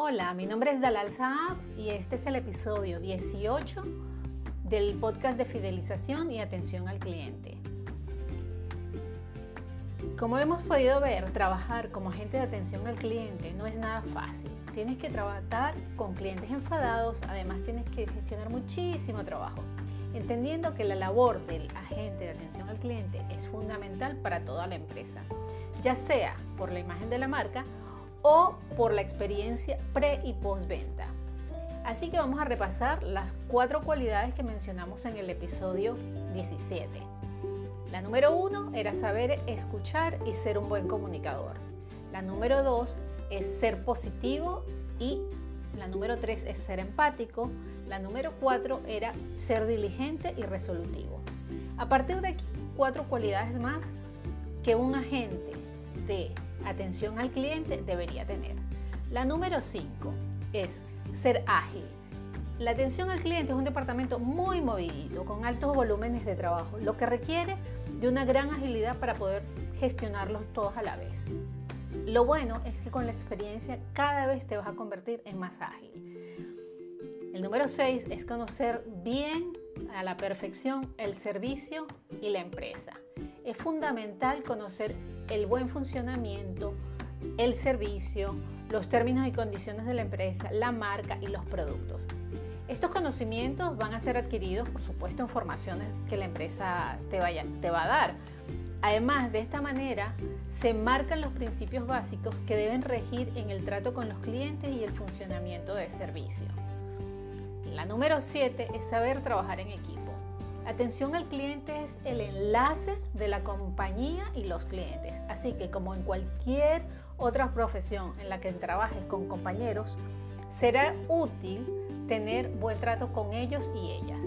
Hola, mi nombre es Dalal Saab y este es el episodio 18 del podcast de fidelización y atención al cliente. Como hemos podido ver, trabajar como agente de atención al cliente no es nada fácil. Tienes que trabajar con clientes enfadados, además tienes que gestionar muchísimo trabajo, entendiendo que la labor del agente de atención al cliente es fundamental para toda la empresa, ya sea por la imagen de la marca o por la experiencia pre y postventa. Así que vamos a repasar las cuatro cualidades que mencionamos en el episodio 17. La número uno era saber escuchar y ser un buen comunicador. La número dos es ser positivo y la número tres es ser empático. La número cuatro era ser diligente y resolutivo. A partir de aquí, cuatro cualidades más que un agente de atención al cliente debería tener. La número 5 es ser ágil. La atención al cliente es un departamento muy movidito, con altos volúmenes de trabajo, lo que requiere de una gran agilidad para poder gestionarlos todos a la vez. Lo bueno es que con la experiencia cada vez te vas a convertir en más ágil. El número 6 es conocer bien a la perfección el servicio y la empresa es fundamental conocer el buen funcionamiento, el servicio, los términos y condiciones de la empresa, la marca y los productos. Estos conocimientos van a ser adquiridos, por supuesto, en formaciones que la empresa te, vaya, te va a dar. Además, de esta manera se marcan los principios básicos que deben regir en el trato con los clientes y el funcionamiento del servicio. La número 7 es saber trabajar en equipo. Atención al cliente es el enlace de la compañía y los clientes. Así que como en cualquier otra profesión en la que trabajes con compañeros, será útil tener buen trato con ellos y ellas.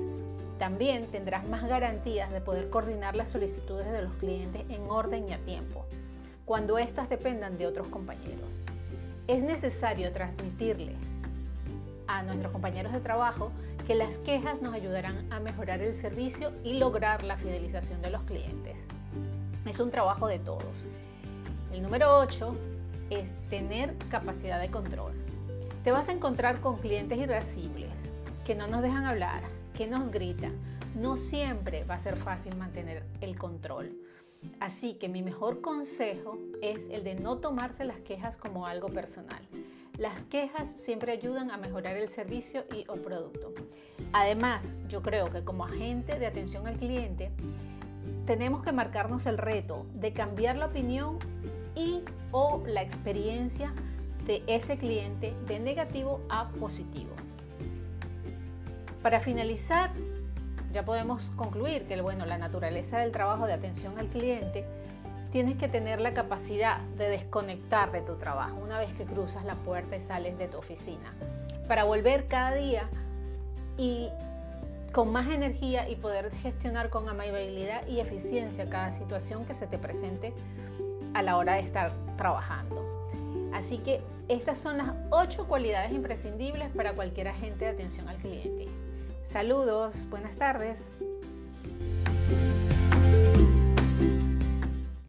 También tendrás más garantías de poder coordinar las solicitudes de los clientes en orden y a tiempo, cuando éstas dependan de otros compañeros. Es necesario transmitirle a nuestros compañeros de trabajo que las quejas nos ayudarán a mejorar el servicio y lograr la fidelización de los clientes. Es un trabajo de todos. El número 8 es tener capacidad de control. Te vas a encontrar con clientes irascibles que no nos dejan hablar, que nos gritan. No siempre va a ser fácil mantener el control. Así que mi mejor consejo es el de no tomarse las quejas como algo personal. Las quejas siempre ayudan a mejorar el servicio y o producto. Además, yo creo que como agente de atención al cliente, tenemos que marcarnos el reto de cambiar la opinión y o la experiencia de ese cliente de negativo a positivo. Para finalizar, ya podemos concluir que bueno, la naturaleza del trabajo de atención al cliente tienes que tener la capacidad de desconectar de tu trabajo una vez que cruzas la puerta y sales de tu oficina, para volver cada día y con más energía y poder gestionar con amabilidad y eficiencia cada situación que se te presente a la hora de estar trabajando. Así que estas son las ocho cualidades imprescindibles para cualquier agente de atención al cliente. Saludos, buenas tardes.